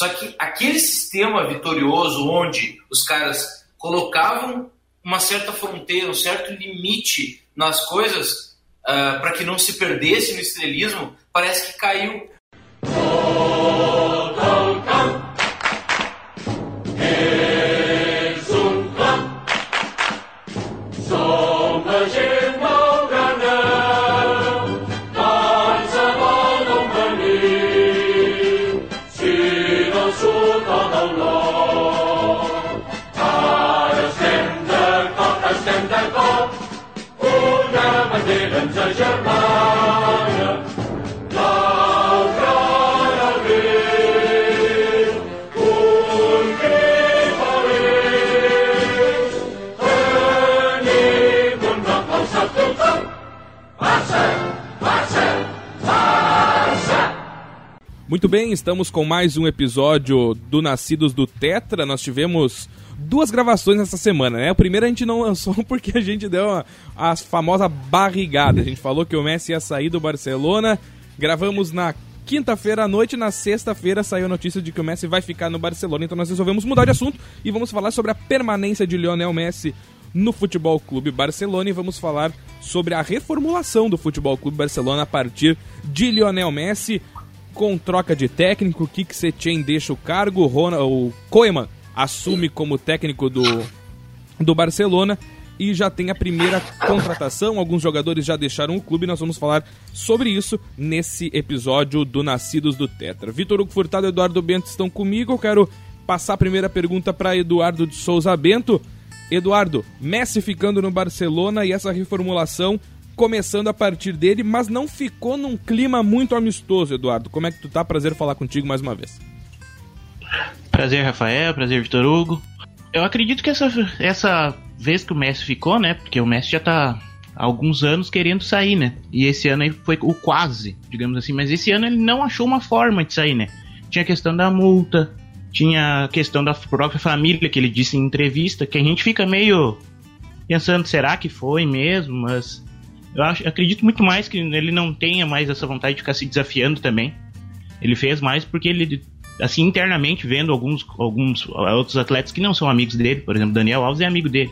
Só que aquele sistema vitorioso onde os caras colocavam uma certa fronteira, um certo limite nas coisas uh, para que não se perdesse no estrelismo, parece que caiu. Muito bem, estamos com mais um episódio do Nascidos do Tetra. Nós tivemos duas gravações nessa semana, né? O primeiro a gente não lançou porque a gente deu a, a famosa barrigada. A gente falou que o Messi ia sair do Barcelona. Gravamos na quinta-feira à noite, na sexta-feira saiu a notícia de que o Messi vai ficar no Barcelona. Então nós resolvemos mudar de assunto e vamos falar sobre a permanência de Lionel Messi no Futebol Clube Barcelona e vamos falar sobre a reformulação do Futebol Clube Barcelona a partir de Lionel Messi com troca de técnico, Kik Setien deixa o cargo, Ronald, o Koeman assume como técnico do, do Barcelona e já tem a primeira contratação. Alguns jogadores já deixaram o clube. Nós vamos falar sobre isso nesse episódio do Nascidos do Tetra. Vitor Hugo Furtado e Eduardo Bento estão comigo. Eu quero passar a primeira pergunta para Eduardo de Souza Bento. Eduardo, Messi ficando no Barcelona e essa reformulação começando a partir dele, mas não ficou num clima muito amistoso, Eduardo. Como é que tu tá? Prazer falar contigo mais uma vez. Prazer, Rafael. Prazer, Vitor Hugo. Eu acredito que essa, essa vez que o Messi ficou, né? Porque o Messi já tá há alguns anos querendo sair, né? E esse ano aí foi o quase, digamos assim. Mas esse ano ele não achou uma forma de sair, né? Tinha a questão da multa, tinha a questão da própria família, que ele disse em entrevista, que a gente fica meio pensando, será que foi mesmo? Mas eu acho, acredito muito mais que ele não tenha mais essa vontade de ficar se desafiando também. Ele fez mais porque ele, assim, internamente, vendo alguns, alguns outros atletas que não são amigos dele, por exemplo, Daniel Alves é amigo dele.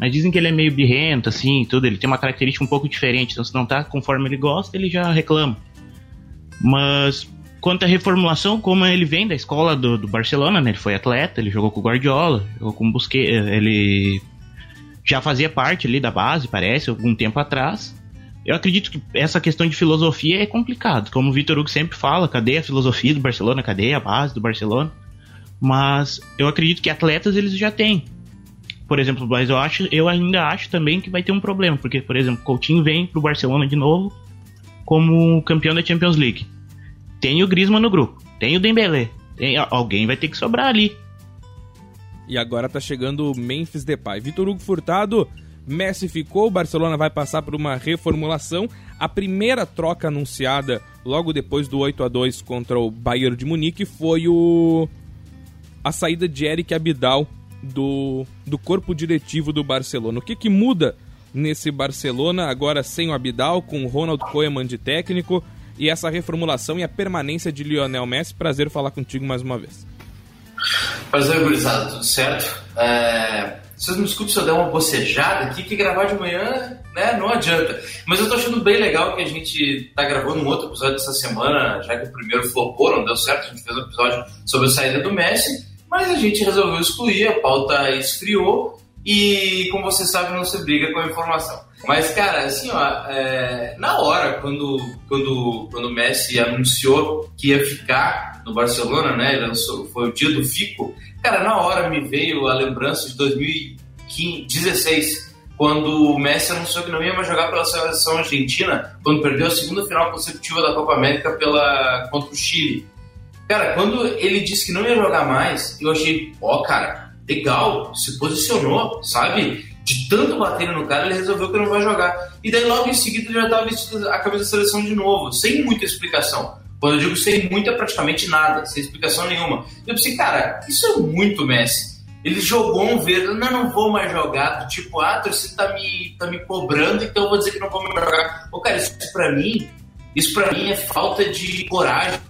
Mas dizem que ele é meio birrento, assim, tudo. Ele tem uma característica um pouco diferente. Então, se não tá conforme ele gosta, ele já reclama. Mas, quanto à reformulação, como ele vem da escola do, do Barcelona, né? Ele foi atleta, ele jogou com o Guardiola, jogou com o Busquets, ele já fazia parte ali da base, parece, algum tempo atrás. Eu acredito que essa questão de filosofia é complicado. Como o Vitor Hugo sempre fala, cadê a filosofia do Barcelona? Cadê a base do Barcelona? Mas eu acredito que atletas eles já têm. Por exemplo, mas eu acho, eu ainda acho também que vai ter um problema, porque por exemplo, Coutinho vem pro Barcelona de novo como campeão da Champions League. Tem o Griezmann no grupo, tem o Dembélé, tem, alguém vai ter que sobrar ali. E agora tá chegando o Memphis Depay. Vitor Hugo Furtado, Messi ficou, o Barcelona vai passar por uma reformulação. A primeira troca anunciada logo depois do 8 a 2 contra o Bayern de Munique foi o a saída de Eric Abidal do, do corpo diretivo do Barcelona. O que, que muda nesse Barcelona agora sem o Abidal, com o Ronald Koeman de técnico e essa reformulação e a permanência de Lionel Messi? Prazer falar contigo mais uma vez. Prazer, gurizada, tudo certo? É... Vocês me desculpem se eu der uma bocejada aqui, que gravar de manhã né, não adianta. Mas eu tô achando bem legal que a gente tá gravando um outro episódio essa semana, já que o primeiro flopou, não deu certo, a gente fez um episódio sobre a saída do Messi, mas a gente resolveu excluir, a pauta esfriou e, como você sabe, não se briga com a informação. Mas, cara, assim, ó, é, na hora, quando, quando, quando o Messi anunciou que ia ficar no Barcelona, né? Lançou, foi o dia do Fico. Cara, na hora me veio a lembrança de 2016, quando o Messi anunciou que não ia mais jogar pela seleção argentina, quando perdeu a segunda final consecutiva da Copa América pela, contra o Chile. Cara, quando ele disse que não ia jogar mais, eu achei, ó, oh, cara, legal, se posicionou, sabe? De tanto bater no cara, ele resolveu que não vai jogar. E daí logo em seguida ele já estava vestindo a camisa da seleção de novo, sem muita explicação. Quando eu digo sem muito, é praticamente nada, sem explicação nenhuma. Eu pensei, cara, isso é muito Messi. Ele jogou um verde, não, não vou mais jogar. Tipo, ah, você tá me, tá me cobrando, então eu vou dizer que não vou mais jogar. Ô, cara, isso pra mim Isso para mim é falta de coragem.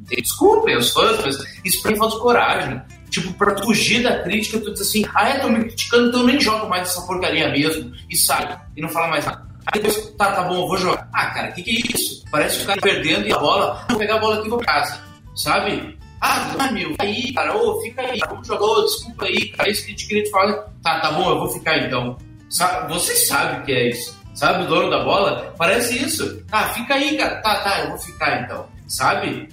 Desculpem os fãs, mas isso pra mim é falta de coragem. Tipo, pra fugir da crítica, tu diz assim, ah, eu tô me criticando, então eu nem jogo mais essa porcaria mesmo. E sai, e não fala mais nada. Aí depois, tá, tá bom, eu vou jogar. Ah, cara, o que, que é isso? Parece o cara perdendo e a bola, vou pegar a bola aqui e vou pra casa. Sabe? Ah, não, meu, aí, cara, ô, fica aí, vamos jogar, ô, desculpa aí, cara, é isso que a gente queria te falar. Tá, tá bom, eu vou ficar então. Sabe, você sabe o que é isso. Sabe, o dono da bola? Parece isso. Ah, fica aí, cara. Tá, tá, eu vou ficar então. Sabe?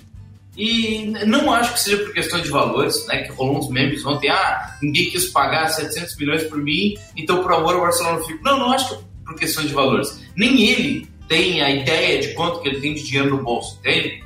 E não acho que seja por questão de valores, né? Que rolou uns memes ontem, ah, ninguém quis pagar 700 milhões por mim, então por amor o Barcelona fica. Não, não acho que é por questão de valores. Nem ele tem a ideia de quanto que ele tem de dinheiro no bolso, entende?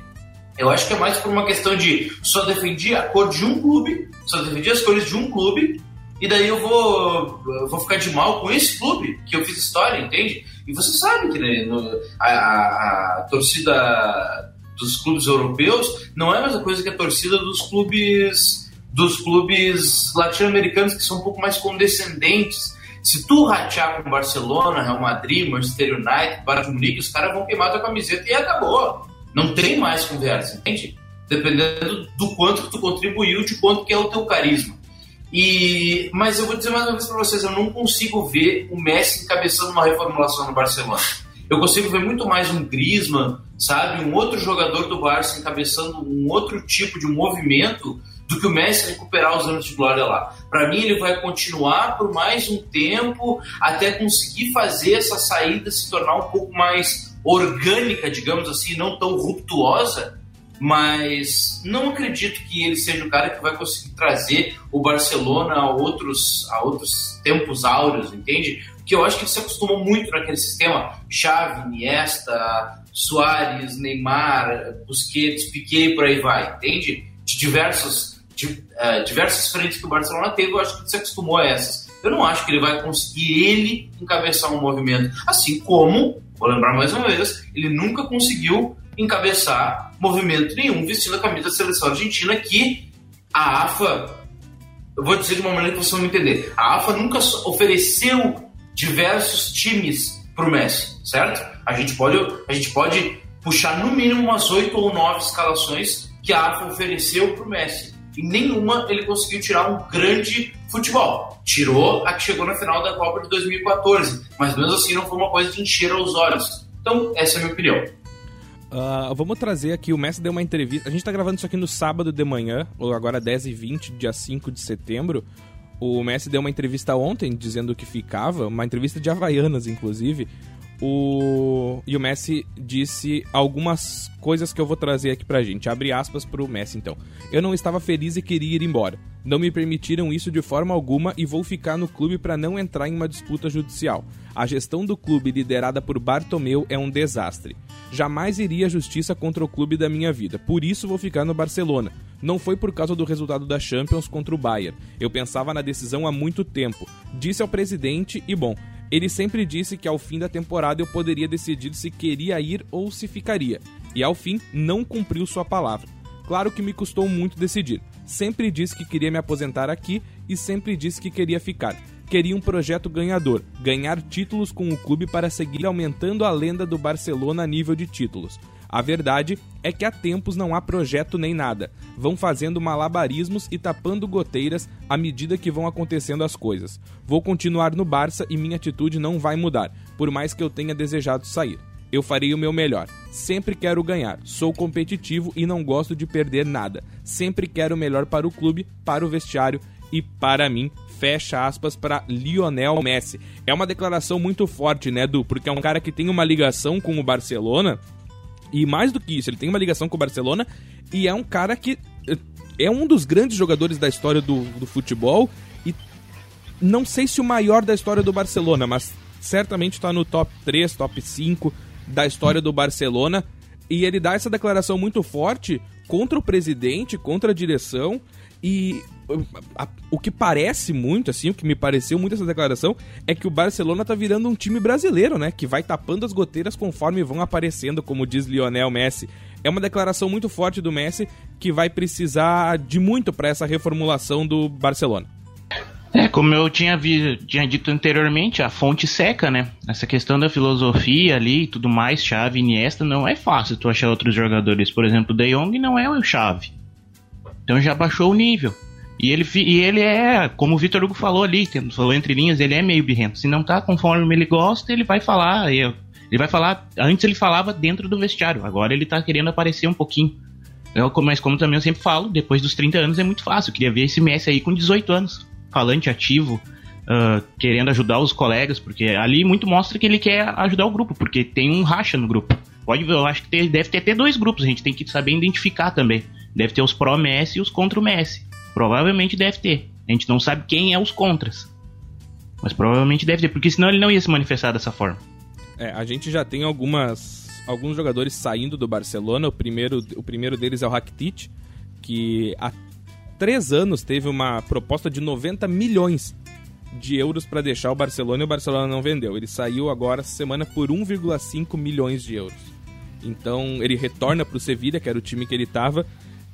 Eu acho que é mais por uma questão de só defendia a cor de um clube, só defendia as cores de um clube, e daí eu vou, eu vou ficar de mal com esse clube que eu fiz história, entende? E você sabe que né, no, a, a, a torcida dos clubes europeus não é a mesma coisa que a torcida dos clubes dos clubes latino-americanos que são um pouco mais condescendentes. Se tu ratear com Barcelona, Real Madrid, Manchester United, Bayern Munique, os caras vão queimar tua camiseta e acabou. Não tem mais conversa, entende? Dependendo do quanto que tu contribuiu, de quanto que é o teu carisma. E, mas eu vou dizer mais uma vez para vocês, eu não consigo ver o Messi encabeçando uma reformulação no Barcelona. Eu consigo ver muito mais um Griezmann, sabe, um outro jogador do Barça encabeçando um outro tipo de movimento do que o Messi recuperar os anos de glória lá. Para mim, ele vai continuar por mais um tempo até conseguir fazer essa saída se tornar um pouco mais orgânica, digamos assim, não tão ruptuosa, mas não acredito que ele seja o cara que vai conseguir trazer o Barcelona a outros, a outros tempos áureos, entende? Porque eu acho que ele se acostumou muito naquele sistema. Xavi, Iniesta, Soares, Neymar, Busquets, Piquet, por aí vai, entende? De diversos, de, uh, diversas frentes que o Barcelona teve, eu acho que ele se acostumou a essas. Eu não acho que ele vai conseguir ele encabeçar um movimento. Assim como, vou lembrar mais uma vez, ele nunca conseguiu encabeçar movimento nenhum vestindo a camisa da seleção argentina que a AFA, eu vou dizer de uma maneira que vocês vão entender, a AFA nunca ofereceu diversos times para o Messi, certo? A gente pode, a gente pode puxar no mínimo umas oito ou nove escalações que a AFA ofereceu para o Messi. E nenhuma ele conseguiu tirar um grande futebol. Tirou a que chegou na final da Copa de 2014, mas mesmo assim não foi uma coisa de encher os olhos. Então, essa é a minha opinião. Uh, vamos trazer aqui, o Messi deu uma entrevista. A gente tá gravando isso aqui no sábado de manhã, ou agora 10h20, dia 5 de setembro. O Messi deu uma entrevista ontem dizendo que ficava, uma entrevista de Havaianas, inclusive. O... E o Messi disse algumas coisas que eu vou trazer aqui pra gente. Abre aspas pro Messi, então. Eu não estava feliz e queria ir embora. Não me permitiram isso de forma alguma e vou ficar no clube para não entrar em uma disputa judicial. A gestão do clube liderada por Bartomeu é um desastre. Jamais iria à justiça contra o clube da minha vida, por isso vou ficar no Barcelona. Não foi por causa do resultado da Champions contra o Bayern. Eu pensava na decisão há muito tempo. Disse ao presidente e bom, ele sempre disse que ao fim da temporada eu poderia decidir se queria ir ou se ficaria. E ao fim, não cumpriu sua palavra. Claro que me custou muito decidir. Sempre disse que queria me aposentar aqui e sempre disse que queria ficar queria um projeto ganhador, ganhar títulos com o clube para seguir aumentando a lenda do Barcelona a nível de títulos. A verdade é que há tempos não há projeto nem nada. Vão fazendo malabarismos e tapando goteiras à medida que vão acontecendo as coisas. Vou continuar no Barça e minha atitude não vai mudar, por mais que eu tenha desejado sair. Eu farei o meu melhor. Sempre quero ganhar. Sou competitivo e não gosto de perder nada. Sempre quero o melhor para o clube, para o vestiário e para mim fecha aspas para Lionel Messi. É uma declaração muito forte, né, Du? Porque é um cara que tem uma ligação com o Barcelona. E mais do que isso, ele tem uma ligação com o Barcelona e é um cara que eh, é um dos grandes jogadores da história do, do futebol e não sei se o maior da história do Barcelona, mas certamente está no top 3, top 5 da história do Barcelona. E ele dá essa declaração muito forte contra o presidente, contra a direção. E a, o que parece muito, assim, o que me pareceu muito essa declaração, é que o Barcelona tá virando um time brasileiro, né? Que vai tapando as goteiras conforme vão aparecendo, como diz Lionel Messi. É uma declaração muito forte do Messi que vai precisar de muito para essa reformulação do Barcelona. É, como eu tinha, vi, tinha dito anteriormente, a fonte seca, né? Essa questão da filosofia ali e tudo mais, Chave e Iniesta, não é fácil tu achar outros jogadores. Por exemplo, o De Jong não é o Chave. Então já baixou o nível. E ele, e ele é, como o Vitor Hugo falou ali, falou entre linhas, ele é meio birrento. Se não tá conforme ele gosta, ele vai falar. Ele vai falar. Antes ele falava dentro do vestiário, agora ele tá querendo aparecer um pouquinho. Eu, mas como também eu sempre falo, depois dos 30 anos é muito fácil. Eu queria ver esse Messi aí com 18 anos falante ativo, uh, querendo ajudar os colegas, porque ali muito mostra que ele quer ajudar o grupo, porque tem um racha no grupo. Pode ver, eu acho que deve ter até dois grupos, a gente tem que saber identificar também. Deve ter os pró-Messi e os contra o Messi. Provavelmente deve ter. A gente não sabe quem é os contras. Mas provavelmente deve ter, porque senão ele não ia se manifestar dessa forma. É, a gente já tem algumas alguns jogadores saindo do Barcelona. O primeiro, o primeiro deles é o Rakitic, que há três anos teve uma proposta de 90 milhões de euros para deixar o Barcelona e o Barcelona não vendeu. Ele saiu agora essa semana por 1,5 milhões de euros. Então ele retorna para o Sevilla, que era o time que ele estava,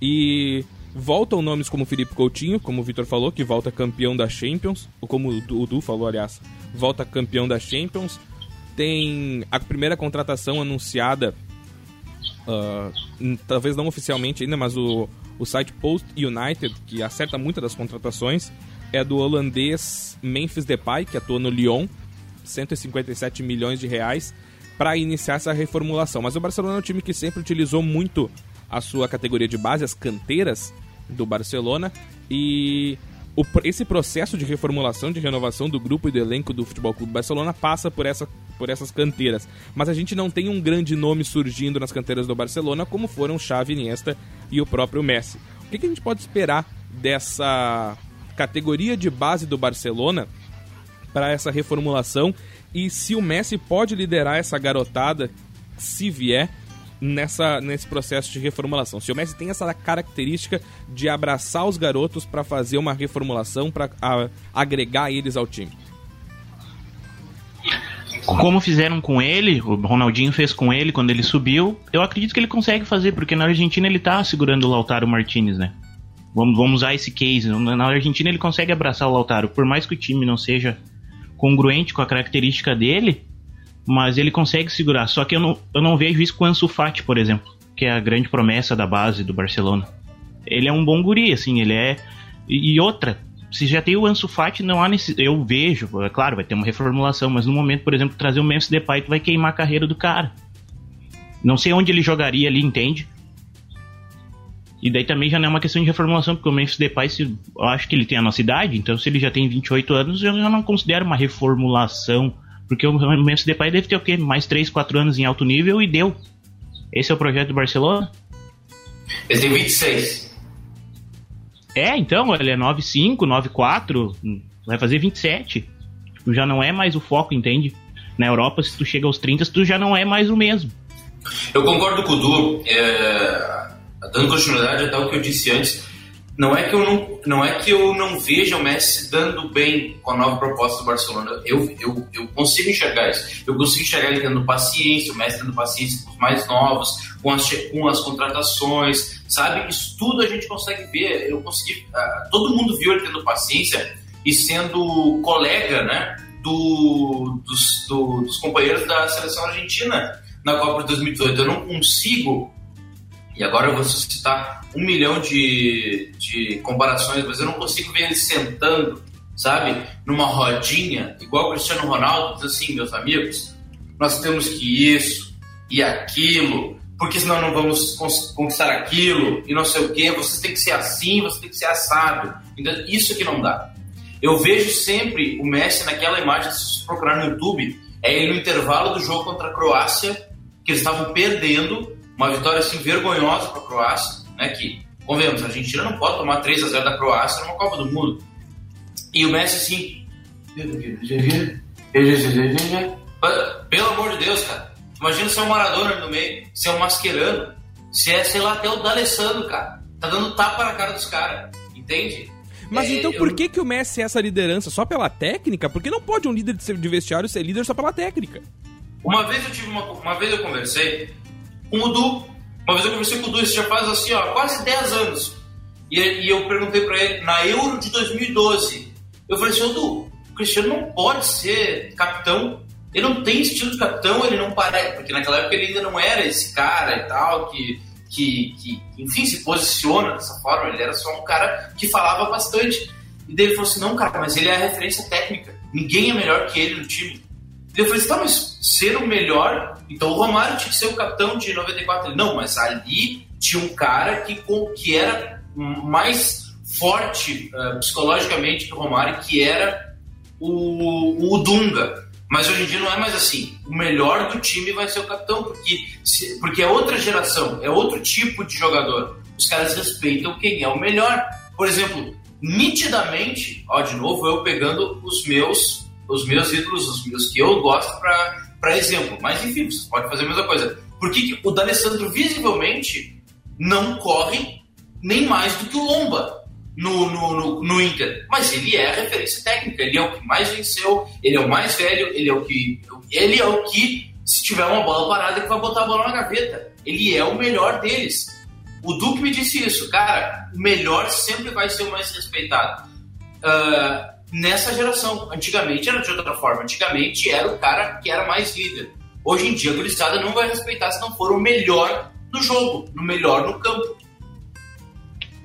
e voltam nomes como Felipe Coutinho, como o Vitor falou, que volta campeão da Champions, ou como o Du falou, aliás, volta campeão da Champions. Tem a primeira contratação anunciada, uh, talvez não oficialmente ainda, mas o o site Post United, que acerta muitas das contratações, é do holandês Memphis Depay, que atua no Lyon, 157 milhões de reais, para iniciar essa reformulação. Mas o Barcelona é um time que sempre utilizou muito a sua categoria de base, as canteiras do Barcelona, e o, esse processo de reformulação, de renovação do grupo e do elenco do Futebol Clube Barcelona passa por, essa, por essas canteiras. Mas a gente não tem um grande nome surgindo nas canteiras do Barcelona, como foram Xavi, Iniesta e o próprio Messi. O que, que a gente pode esperar dessa categoria de base do Barcelona para essa reformulação e se o Messi pode liderar essa garotada, se vier, nessa, nesse processo de reformulação. Se o Messi tem essa característica de abraçar os garotos para fazer uma reformulação, para agregar eles ao time. Como fizeram com ele, o Ronaldinho fez com ele quando ele subiu, eu acredito que ele consegue fazer, porque na Argentina ele tá segurando o Lautaro Martinez, né? Vamos, vamos usar esse case. Na Argentina ele consegue abraçar o Lautaro, por mais que o time não seja congruente com a característica dele, mas ele consegue segurar. Só que eu não, eu não vejo isso com o Ansu Fati, por exemplo, que é a grande promessa da base do Barcelona. Ele é um bom guri, assim, ele é... E outra, se já tem o Ansu Fati, não há necessidade... Eu vejo, é claro, vai ter uma reformulação, mas no momento, por exemplo, trazer o Memphis Depay, tu vai queimar a carreira do cara. Não sei onde ele jogaria ali, entende? E daí também já não é uma questão de reformulação, porque o Memphis Depay, se, eu acho que ele tem a nossa idade, então se ele já tem 28 anos, eu já não considero uma reformulação porque o Memphis Depay deve ter o quê? Mais 3, 4 anos em alto nível e deu. Esse é o projeto do Barcelona? Ele tem 26. É, então, ele é 9,5, 9,4, vai fazer 27. Tipo, já não é mais o foco, entende? Na Europa, se tu chega aos 30, tu já não é mais o mesmo. Eu concordo com o Du. É... Dando continuidade até o que eu disse antes, não é que eu não, não é que eu não veja o Messi dando bem com a nova proposta do Barcelona. Eu, eu, eu consigo enxergar isso. Eu consigo enxergar ele tendo paciência, o Messi tendo paciência com os mais novos, com as, com as contratações, sabe? Isso tudo a gente consegue ver. Eu consegui. Uh, todo mundo viu ele tendo paciência e sendo colega, né? Do, dos, do, dos companheiros da seleção argentina na Copa de 2018. Eu não consigo e agora eu vou citar um milhão de, de comparações, mas eu não consigo ver ele sentando, sabe, numa rodinha, igual o Cristiano Ronaldo, diz assim, meus amigos, nós temos que isso e aquilo, porque senão não vamos conquistar aquilo e não sei o quê, você tem que ser assim, você tem que ser assado. Então, isso que não dá. Eu vejo sempre o Messi naquela imagem, se procurar no YouTube, é ele no intervalo do jogo contra a Croácia, que eles estavam perdendo uma vitória assim vergonhosa para a Croácia, né? Que, convenhamos, a Argentina não pode tomar 3 a 0 da Croácia numa Copa do Mundo. E o Messi assim. Pelo amor de Deus, cara. Imagina ser um Maradona no meio, ser um Mascherano, se é, sei lá, até o D'Alessandro, cara. Tá dando tapa na cara dos caras, entende? Mas é, então por eu... que, que o Messi é essa liderança? Só pela técnica? Porque não pode um líder de vestiário ser líder só pela técnica. Uma vez eu tive uma, uma vez eu conversei com o Du. Uma vez eu conversei com o Du, isso já faz assim, ó, quase 10 anos. E, e eu perguntei para ele, na Euro de 2012, Eu falei assim, o Cristiano não pode ser capitão. Ele não tem estilo de capitão, ele não parece. Porque naquela época ele ainda não era esse cara e tal, que, que, que enfim, se posiciona dessa forma. Ele era só um cara que falava bastante. E daí ele falou assim: não, cara, mas ele é a referência técnica. Ninguém é melhor que ele no time. Eu falei assim: tá, mas ser o melhor. Então o Romário tinha que ser o capitão de 94. Ele, não, mas ali tinha um cara que, que era mais forte uh, psicologicamente que o Romário, que era o, o Dunga. Mas hoje em dia não é mais assim. O melhor do time vai ser o capitão, porque, se, porque é outra geração, é outro tipo de jogador. Os caras respeitam quem é o melhor. Por exemplo, nitidamente, ó, de novo, eu pegando os meus, os meus ídolos, os meus que eu gosto para exemplo. Mas enfim, você pode fazer a mesma coisa. Por que o D'Alessandro visivelmente não corre nem mais do que o Lomba? no, no, no, no, Inter, mas ele é a referência técnica, ele é o que mais venceu, ele é o mais velho, ele é o que. Ele é o que, se tiver uma bola parada, ele vai botar a bola na gaveta. Ele é o melhor deles. O Duque me disse isso, cara, o melhor sempre vai ser o mais respeitado. Uh, nessa geração, antigamente era de outra forma, antigamente era o cara que era mais líder. Hoje em dia a gurizada não vai respeitar se não for o melhor no jogo, no melhor no campo.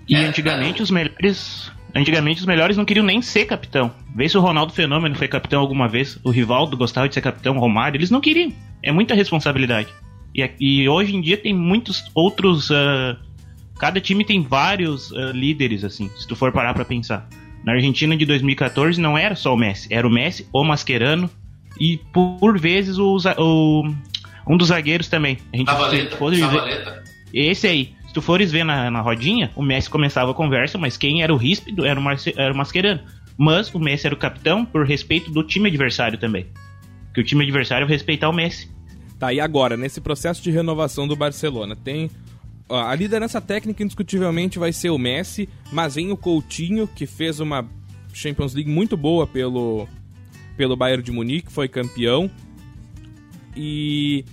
E antigamente os melhores. Antigamente os melhores não queriam nem ser capitão. Vê se o Ronaldo Fenômeno foi capitão alguma vez, o Rivaldo gostava de ser capitão, o Romário, eles não queriam. É muita responsabilidade. E, e hoje em dia tem muitos outros. Uh, cada time tem vários uh, líderes, assim, se tu for parar pra pensar. Na Argentina de 2014 não era só o Messi, era o Messi, o Mascherano e por, por vezes o, o, um dos zagueiros também. A gente Zavaleta, Zavaleta. Esse aí. Se tu fores ver na, na rodinha, o Messi começava a conversa, mas quem era o ríspido era o, Marce, era o Mascherano. Mas o Messi era o capitão por respeito do time adversário também. Que o time adversário respeitar o Messi. Tá, e agora, nesse processo de renovação do Barcelona, tem. A liderança técnica indiscutivelmente vai ser o Messi, mas vem o Coutinho, que fez uma Champions League muito boa pelo, pelo Bayern de Munique, foi campeão. E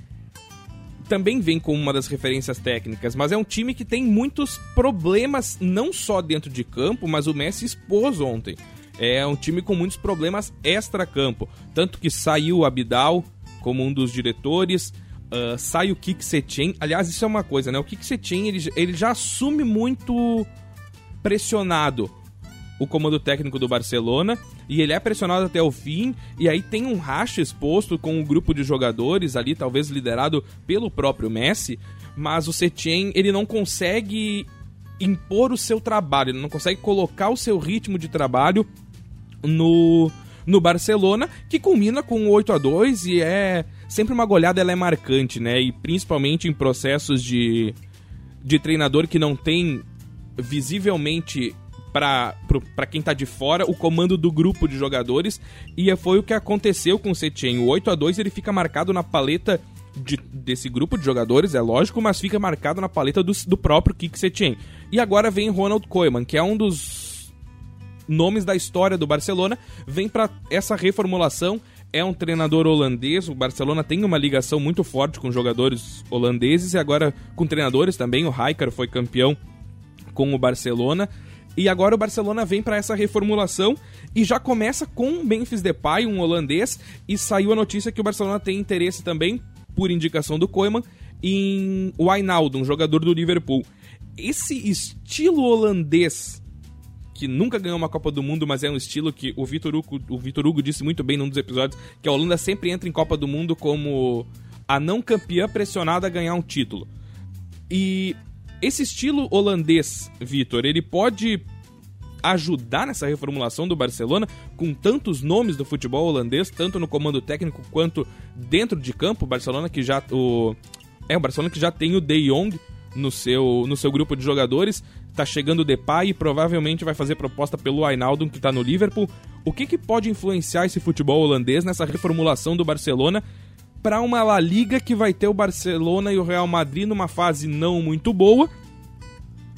também vem como uma das referências técnicas, mas é um time que tem muitos problemas, não só dentro de campo, mas o Messi expôs ontem. É um time com muitos problemas extra-campo. Tanto que saiu o Abidal como um dos diretores, uh, sai o Kik Setien. Aliás, isso é uma coisa, né? O Kik Setien, ele, ele já assume muito pressionado o comando técnico do Barcelona e ele é pressionado até o fim e aí tem um racha exposto com um grupo de jogadores ali, talvez liderado pelo próprio Messi, mas o Setien ele não consegue impor o seu trabalho, ele não consegue colocar o seu ritmo de trabalho no no Barcelona, que culmina com 8 a 2 e é sempre uma goleada, ela é marcante, né? E principalmente em processos de de treinador que não tem visivelmente para quem tá de fora o comando do grupo de jogadores e foi o que aconteceu com o Setien. O 8 a 2 ele fica marcado na paleta de, desse grupo de jogadores, é lógico, mas fica marcado na paleta do, do próprio Kik Setien. E agora vem Ronald Koeman, que é um dos nomes da história do Barcelona, vem para essa reformulação. É um treinador holandês, o Barcelona tem uma ligação muito forte com jogadores holandeses e agora com treinadores também. O Rijkaard foi campeão com o Barcelona. E agora o Barcelona vem para essa reformulação e já começa com Memphis Depay, um holandês, e saiu a notícia que o Barcelona tem interesse também, por indicação do Koeman, em Wijnaldum, um jogador do Liverpool. Esse estilo holandês que nunca ganhou uma Copa do Mundo, mas é um estilo que o Vitor Hugo, o Vitor Hugo disse muito bem num dos episódios, que a Holanda sempre entra em Copa do Mundo como a não campeã pressionada a ganhar um título. E esse estilo holandês, Vitor, ele pode ajudar nessa reformulação do Barcelona com tantos nomes do futebol holandês, tanto no comando técnico quanto dentro de campo. O Barcelona que já o é o Barcelona que já tem o De Jong no seu no seu grupo de jogadores, tá chegando o Depay e provavelmente vai fazer proposta pelo Wijnaldum que tá no Liverpool. O que que pode influenciar esse futebol holandês nessa reformulação do Barcelona para uma La Liga que vai ter o Barcelona e o Real Madrid numa fase não muito boa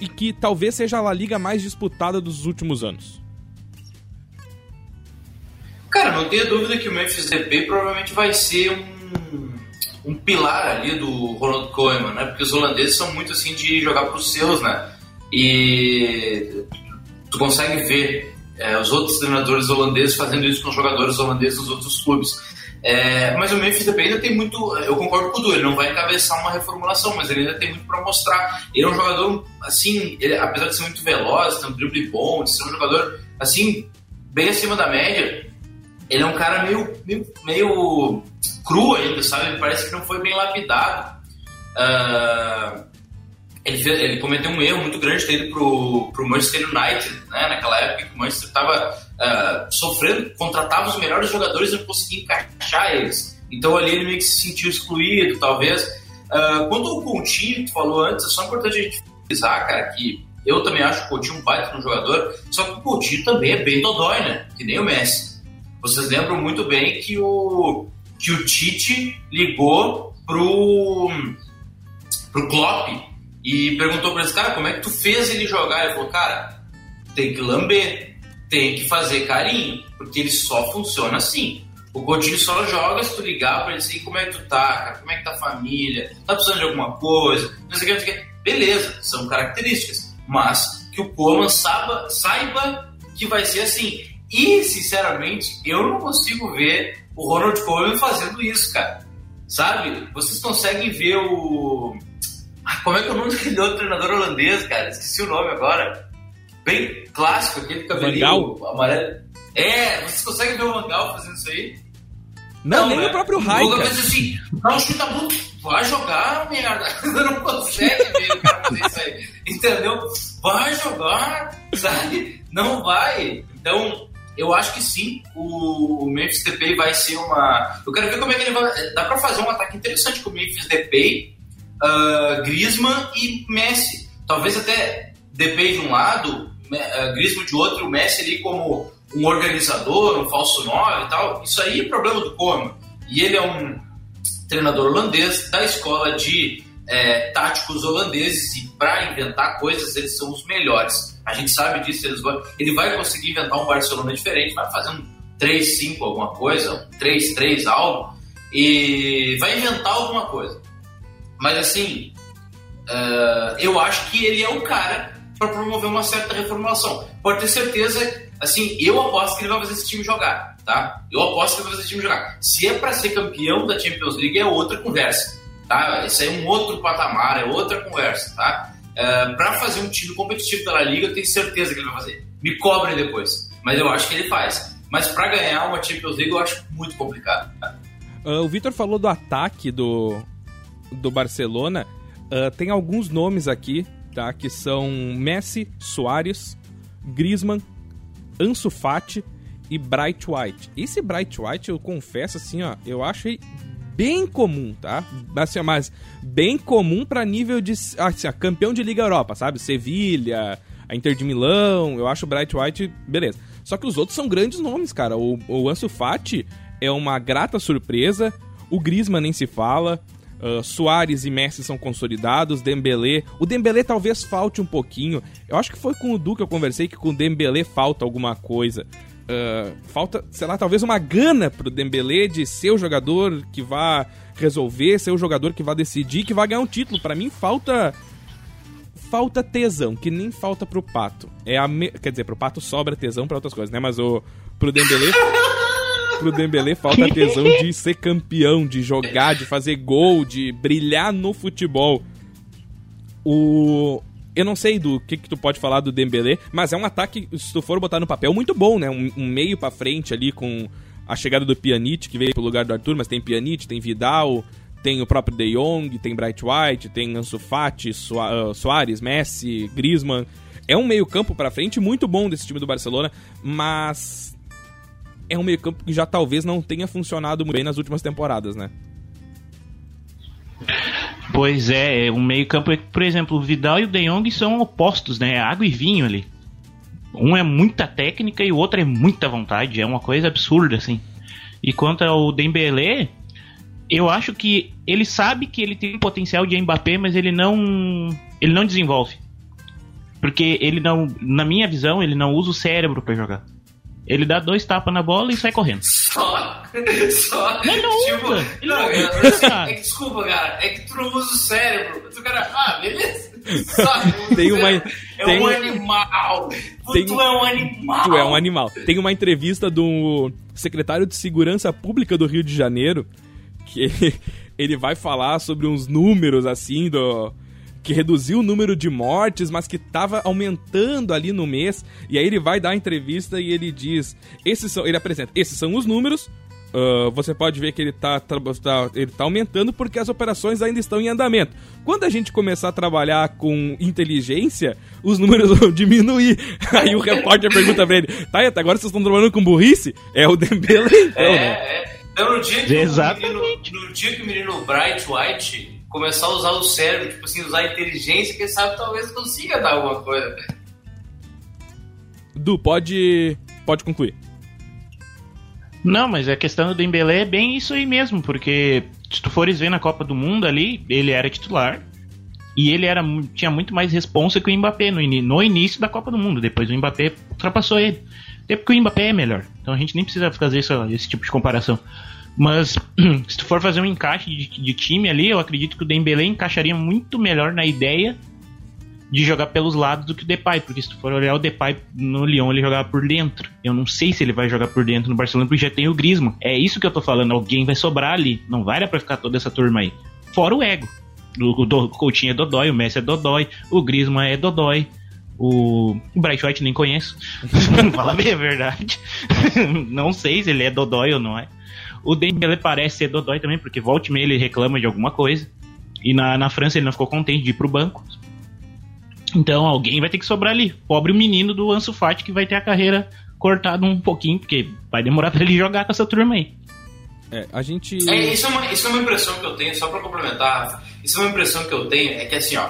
e que talvez seja a La Liga mais disputada dos últimos anos. Cara, não tenha dúvida que o Memphis Depay provavelmente vai ser um, um pilar ali do Ronald Koeman, né? Porque os holandeses são muito assim de jogar para os seus, né? E tu consegue ver é, os outros treinadores holandeses fazendo isso com os jogadores holandeses dos outros clubes. É, mas o Memphis Depay ainda tem muito. Eu concordo com o Du, ele não vai encabeçar uma reformulação, mas ele ainda tem muito para mostrar. Ele é um jogador, assim, ele, apesar de ser muito veloz, ter um drible bom, de ser um jogador, assim, bem acima da média, ele é um cara meio, meio, meio cru ainda, sabe? Parece que não foi bem lapidado. Uh, ele, fez, ele, cometeu um erro muito grande ter ido pro, pro Manchester United, né? Naquela época que o Manchester estava uh, ah, sofrendo, contratava os melhores jogadores e não conseguia encaixar eles. Então ali ele meio que se sentiu excluído, talvez. Uh, quanto ao Coutinho, que tu falou antes, é só importante a gente frisar, cara, que eu também acho o Coutinho um baita no jogador, só que o Coutinho também é bem dodói, né? Que nem o Messi. Vocês lembram muito bem que o, que o Tite ligou pro, pro Klopp e perguntou para esse cara como é que tu fez ele jogar. Ele falou, cara, tem que lamber, tem que fazer carinho, porque ele só funciona assim. O Coutinho só joga se tu ligar pra ele assim, como é que tu tá, cara, como é que tá a família, tá precisando de alguma coisa, não sei o que, não sei o que. Beleza, são características, mas que o Coleman saiba, saiba que vai ser assim. E, sinceramente, eu não consigo ver o Ronald Koeman fazendo isso, cara. Sabe? Vocês conseguem ver o como é que é o nome daquele outro treinador holandês, cara? Esqueci o nome agora. Bem clássico, aquele cabelinho amarelo. É, vocês conseguem ver o Mangal fazendo isso aí? Não, não nem né? o próprio Raika. O assim, não chuta muito, vai jogar, merda. Não consegue ver o cara fazer isso aí. Entendeu? Vai jogar, sabe? Não vai. Então, eu acho que sim, o Memphis Depay vai ser uma... Eu quero ver como é que ele vai... Dá pra fazer um ataque interessante com o Memphis Depay uh, Griezmann e Messi. Talvez até Depay de um lado, uh, Griezmann de outro, Messi ali como um organizador, um falso 9 e tal. Isso aí é problema do Koeman. E ele é um treinador holandês da escola de é, táticos holandeses e para inventar coisas eles são os melhores. A gente sabe disso, eles vão, ele vai conseguir inventar um Barcelona diferente, vai fazendo 3-5 alguma coisa, 3-3 algo, e vai inventar alguma coisa. Mas assim, uh, eu acho que ele é o cara para promover uma certa reformulação. Pode ter certeza, assim, eu aposto que ele vai fazer esse time jogar, tá? Eu aposto que ele vai fazer esse time jogar. Se é para ser campeão da Champions League, é outra conversa, tá? Isso aí é um outro patamar, é outra conversa, tá? Uh, eh, para fazer um time competitivo pela Liga, eu tenho certeza que ele vai fazer. Me cobrem depois, mas eu acho que ele faz. Mas para ganhar uma Champions League, eu acho muito complicado. Tá? Uh, o Vitor falou do ataque do, do Barcelona, uh, tem alguns nomes aqui, tá? Que são Messi, Soares, Griezmann, Ansu Fati e Bright White. Esse Bright White, eu confesso assim, ó, eu achei bem comum, tá? Assim, mas bem comum para nível de assim, campeão de Liga Europa, sabe? Sevilha, a Inter de Milão, eu acho o Bright White, beleza. Só que os outros são grandes nomes, cara. O, o Ansu Fati é uma grata surpresa. O Griezmann nem se fala. Uh, Soares e Messi são consolidados, Dembélé... O Dembélé talvez falte um pouquinho. Eu acho que foi com o Du que eu conversei que com o Dembélé falta alguma coisa. Uh, falta, sei lá, talvez uma gana pro Dembélé de ser o jogador que vá resolver, ser o jogador que vai decidir, que vai ganhar um título. Para mim falta falta tesão, que nem falta pro Pato. É a me... quer dizer, pro Pato sobra tesão para outras coisas, né? Mas o pro Dembélé pro Dembele falta tesão de ser campeão, de jogar, de fazer gol, de brilhar no futebol. O eu não sei do que, que tu pode falar do Dembele, mas é um ataque, se tu for botar no papel, muito bom, né? Um, um meio para frente ali com a chegada do Pjanic, que veio pro lugar do Arthur, mas tem Pjanic, tem Vidal, tem o próprio De Jong, tem Bright White, tem Ansu Fati, ah, Soares, Messi, Griezmann. É um meio campo para frente muito bom desse time do Barcelona, mas é um meio-campo que já talvez não tenha funcionado muito bem nas últimas temporadas, né? Pois é, o meio-campo, por exemplo, o Vidal e o De Jong são opostos, né? É água e vinho ali. Um é muita técnica e o outro é muita vontade, é uma coisa absurda, assim. E quanto ao Dembélé, eu acho que ele sabe que ele tem potencial de Mbappé, mas ele não ele não desenvolve. Porque ele não, na minha visão, ele não usa o cérebro para jogar. Ele dá dois tapas na bola e sai correndo. Só, Só, Não, não tipo, usa. Ele não, não é, usa, assim, cara. é que, desculpa, cara, é que tu não usa o cérebro. Tu, cara, ah, beleza. Só, Tem uma- é tem- um animal. tem- tu é um animal. Tu é um animal. Tem uma entrevista do secretário de Segurança Pública do Rio de Janeiro que ele vai falar sobre uns números assim do que reduziu o número de mortes, mas que estava aumentando ali no mês. E aí ele vai dar a entrevista e ele diz, esses são, ele apresenta, esses são os números. ah, você pode ver que ele tá, tra- tá- ele tá aumentando porque as operações ainda estão em andamento. Quando a gente começar a trabalhar com inteligência, os números vão diminuir. Aí o repórter pergunta pra ele: Tá, até agora vocês estão trabalhando com burrice? É o Dembele, então, É, né? é. Então, no dia, que o Exatamente. menino, no dia que o menino Bright White começar a usar o cérebro, tipo assim, usar a inteligência, quem sabe talvez consiga dar alguma coisa. Du, pode, pode concluir. Não, mas a questão do Dembélé é bem isso aí mesmo, porque se tu fores ver na Copa do Mundo ali, ele era titular e ele era tinha muito mais responsa que o Mbappé no, no início da Copa do Mundo. Depois o Mbappé ultrapassou ele. Até porque o Mbappé é melhor. Então a gente nem precisa fazer isso- esse tipo de comparação. Mas se tu for fazer um encaixe de, de time ali, eu acredito que o Dembélé encaixaria muito melhor na ideia de jogar pelos lados do que o Depay, porque se tu for olhar o Depay no Lyon, ele jogava por dentro. Eu não sei se ele vai jogar por dentro no Barcelona, porque já tem o Griezmann. É isso que eu tô falando, alguém vai sobrar ali. Não vai dar pra ficar toda essa turma aí. Fora o ego. O, o, o Coutinho é Dodói, o Messi é Dodói, o Griezmann é Dodói. O, o Bright White nem conheço. Fala bem a verdade. não sei se ele é Dodói ou não é. O Dembélé parece ser Dodói também, porque volta e meia ele reclama de alguma coisa. E na, na França ele não ficou contente de ir pro banco. Então alguém vai ter que sobrar ali. Pobre menino do Ansu Fati que vai ter a carreira cortada um pouquinho, porque vai demorar pra ele jogar com essa turma aí. É, a gente. É, isso, é uma, isso é uma impressão que eu tenho, só pra complementar, Rafa, isso é uma impressão que eu tenho, é que assim, ó,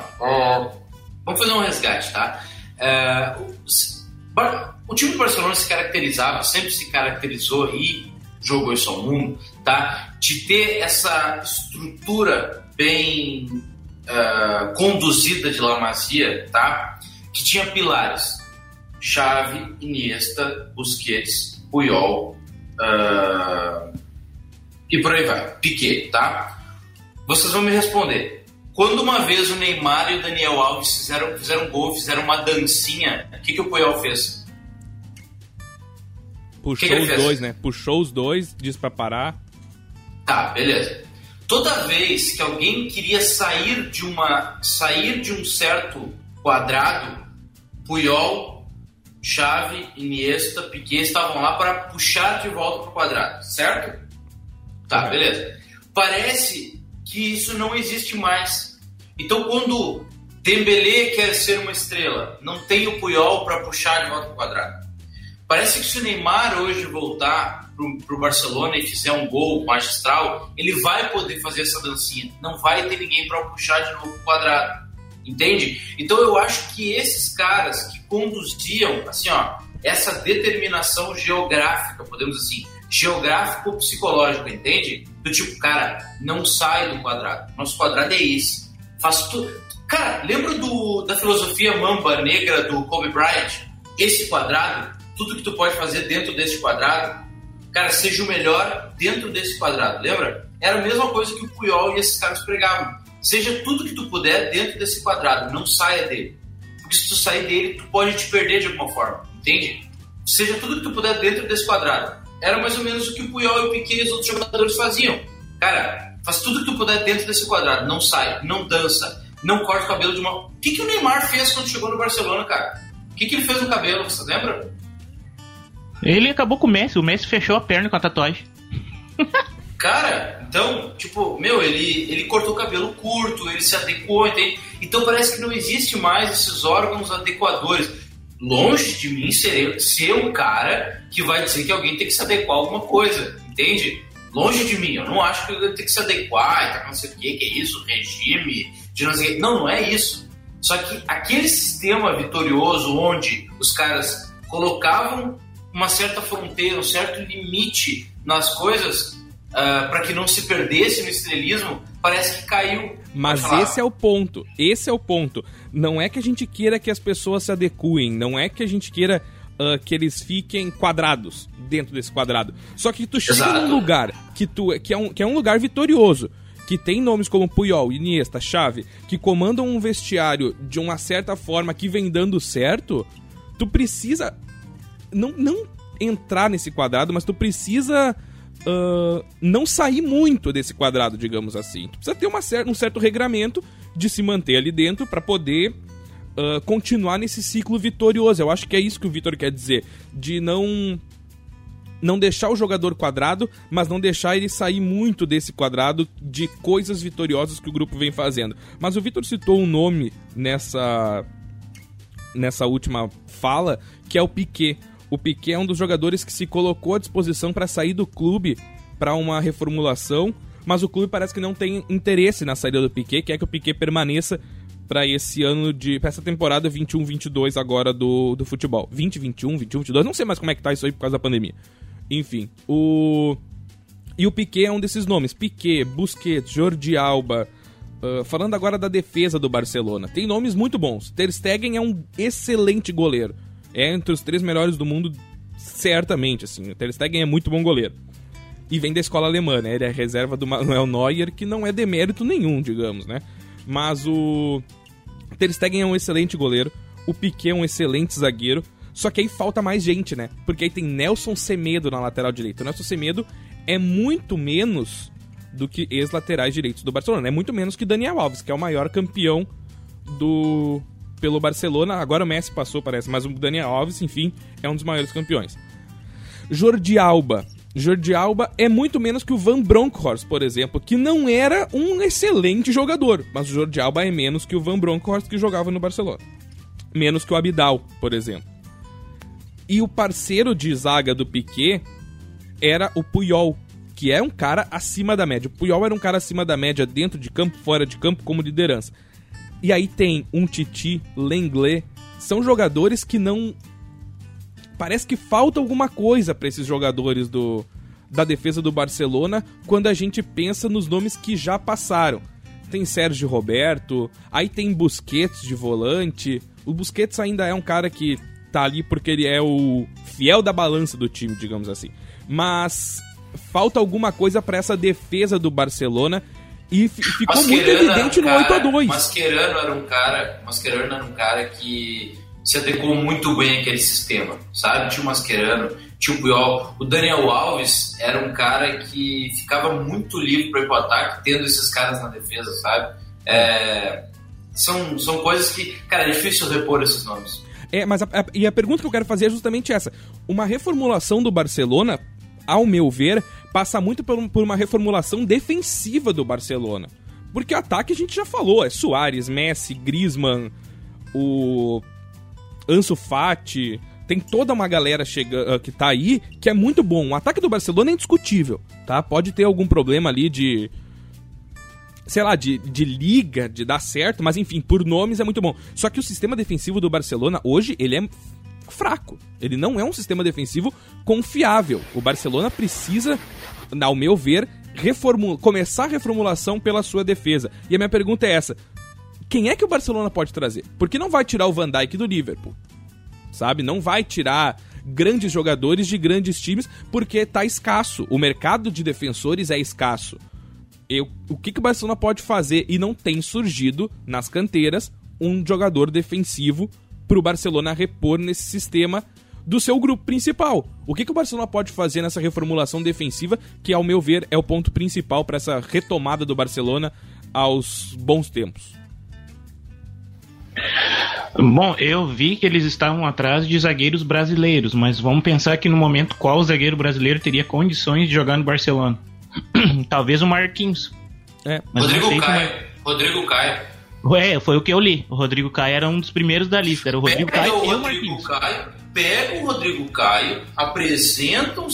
vamos fazer um resgate, tá? É, o, o time do Barcelona se caracterizava, sempre se caracterizou e jogou isso ao mundo, tá? De ter essa estrutura bem ah, conduzida de La Masia, tá? Que tinha pilares, Xavi, Iniesta, Busquets, Puyol, ah, e por aí vai. Piquet, tá? Vocês vão me responder. Quando uma vez o Neymar e o Daniel Alves fizeram, fizeram gol, fizeram uma dancinha, o que, que o Puyol fez? Puxou que os fez? dois, né? Puxou os dois, disse pra parar. Tá, beleza. Toda vez que alguém queria sair de uma sair de um certo quadrado, Puyol, Xavi, Iniesta, Piquet estavam lá para puxar de volta para o quadrado, certo? Tá, beleza. Parece que isso não existe mais. Então, quando Dembélé quer ser uma estrela, não tem o Puyol para puxar de volta para o quadrado. Parece que se o Neymar hoje voltar pro, pro Barcelona e fizer um gol magistral, ele vai poder fazer essa dancinha. Não vai ter ninguém para puxar de novo pro quadrado. Entende? Então eu acho que esses caras que conduziam, assim, ó, essa determinação geográfica, podemos assim, geográfico-psicológica, entende? Do tipo, cara, não sai do quadrado. Nosso quadrado é esse. Faz tudo. Cara, lembra do, da filosofia mamba negra do Kobe Bryant? Esse quadrado, tudo que tu pode fazer dentro desse quadrado, cara, seja o melhor dentro desse quadrado, lembra? Era a mesma coisa que o Puyol e esses caras pregavam. Seja tudo que tu puder dentro desse quadrado, não saia dele. Porque se tu sair dele, tu pode te perder de alguma forma, entende? Seja tudo que tu puder dentro desse quadrado. Era mais ou menos o que o Puyol e o Piquet e os outros jogadores faziam. Cara, faz tudo que tu puder dentro desse quadrado, não sai, não dança, não corta o cabelo de uma... O que, que o Neymar fez quando chegou no Barcelona, cara? O que, que ele fez no cabelo, você lembra? Ele acabou com o Messi, o Messi fechou a perna com a tatuagem. Cara, então, tipo, meu, ele, ele cortou o cabelo curto, ele se adequou, entende? Então parece que não existe mais esses órgãos adequadores. Longe de mim ser, ser um cara que vai dizer que alguém tem que se adequar a alguma coisa, entende? Longe de mim, eu não acho que tem que se adequar, tá, não sei o que, que é isso, regime, de não sei. Não, não é isso. Só que aquele sistema vitorioso onde os caras colocavam uma certa fronteira, um certo limite nas coisas para que não se perdesse no estrelismo, parece que caiu. Mas esse é o ponto. Esse é o ponto. Não é que a gente queira que as pessoas se adequem, não é que a gente queira uh, que eles fiquem quadrados dentro desse quadrado. Só que tu chega Exato. num lugar que, tu, que, é um, que é um lugar vitorioso, que tem nomes como Puyol, Iniesta, Xavi, que comandam um vestiário de uma certa forma que vem dando certo, tu precisa não, não entrar nesse quadrado, mas tu precisa uh, não sair muito desse quadrado, digamos assim. Tu precisa ter uma cer um certo regramento de se manter ali dentro para poder uh, continuar nesse ciclo vitorioso. Eu acho que é isso que o Vitor quer dizer, de não não deixar o jogador quadrado, mas não deixar ele sair muito desse quadrado de coisas vitoriosas que o grupo vem fazendo. Mas o Vitor citou um nome nessa nessa última fala, que é o Piquet. O Piquet é um dos jogadores que se colocou à disposição para sair do clube para uma reformulação, mas o clube parece que não tem interesse na saída do Piquet, quer que o Piquet permaneça para esse ano de. pra essa temporada 21-22 agora do, do futebol. 20-21, 21-22, não sei mais como é que tá isso aí por causa da pandemia. Enfim, o. E o Piquet é um desses nomes. Piquet, Busquets, Jordi Alba. Uh, falando agora da defesa do Barcelona. Tem nomes muito bons. Ter Stegen é um excelente goleiro. É entre os três melhores do mundo, certamente. Assim. O Ter Stegen é muito bom goleiro. E vem da escola alemã, né? Ele é reserva do Manuel Neuer, que não é demérito nenhum, digamos, né? Mas o Ter Stegen é um excelente goleiro. O Piquet é um excelente zagueiro. Só que aí falta mais gente, né? Porque aí tem Nelson Semedo na lateral direita. O Nelson Semedo é muito menos do que ex-laterais direitos do Barcelona. É muito menos que Daniel Alves, que é o maior campeão do pelo Barcelona. Agora o Messi passou, parece, mas o Daniel Alves, enfim, é um dos maiores campeões. Jordi Alba. Jordi Alba é muito menos que o Van Bronckhorst, por exemplo, que não era um excelente jogador, mas o Jordi Alba é menos que o Van Bronckhorst que jogava no Barcelona. Menos que o Abidal, por exemplo. E o parceiro de zaga do Piquet era o Puyol, que é um cara acima da média. O Puyol era um cara acima da média dentro de campo, fora de campo, como liderança. E aí tem um Titi, Lenglet, são jogadores que não parece que falta alguma coisa para esses jogadores do da defesa do Barcelona quando a gente pensa nos nomes que já passaram. Tem Sérgio Roberto, aí tem Busquets de volante. O Busquets ainda é um cara que tá ali porque ele é o fiel da balança do time, digamos assim. Mas falta alguma coisa para essa defesa do Barcelona e ficou muito evidente um cara, no 8 a 2. Mascherano era um cara, Mascherano era um cara que se adequou muito bem àquele sistema, sabe? Tinha o Mascherano, tinha o Puyol. O Daniel Alves era um cara que ficava muito livre para ir pro ataque, tendo esses caras na defesa, sabe? É, são, são coisas que, cara, é difícil repor esses nomes. É, mas a, a, e a pergunta que eu quero fazer é justamente essa. Uma reformulação do Barcelona, ao meu ver, passa muito por, por uma reformulação defensiva do Barcelona. Porque ataque a gente já falou, é Soares, Messi, Griezmann, o Ansu Fati, tem toda uma galera chega, uh, que tá aí que é muito bom. O ataque do Barcelona é indiscutível, tá? Pode ter algum problema ali de sei lá, de, de liga, de dar certo, mas enfim, por nomes é muito bom. Só que o sistema defensivo do Barcelona hoje, ele é fraco. Ele não é um sistema defensivo confiável. O Barcelona precisa, ao meu ver, começar a reformulação pela sua defesa. E a minha pergunta é essa: quem é que o Barcelona pode trazer? Porque não vai tirar o Van Dijk do Liverpool. Sabe? Não vai tirar grandes jogadores de grandes times porque tá escasso. O mercado de defensores é escasso. Eu, o que, que o Barcelona pode fazer e não tem surgido nas canteiras um jogador defensivo para o Barcelona repor nesse sistema do seu grupo principal. O que, que o Barcelona pode fazer nessa reformulação defensiva, que ao meu ver é o ponto principal para essa retomada do Barcelona aos bons tempos? Bom, eu vi que eles estavam atrás de zagueiros brasileiros, mas vamos pensar que no momento qual zagueiro brasileiro teria condições de jogar no Barcelona? Talvez o Marquinhos. É, mas Rodrigo Caio. Rodrigo Caio. É, foi o que eu li. O Rodrigo Caio era um dos primeiros da lista. Era o Rodrigo pega Caio o e o Rodrigo Marquinhos. Caio, pega o Rodrigo Caio, apresenta um,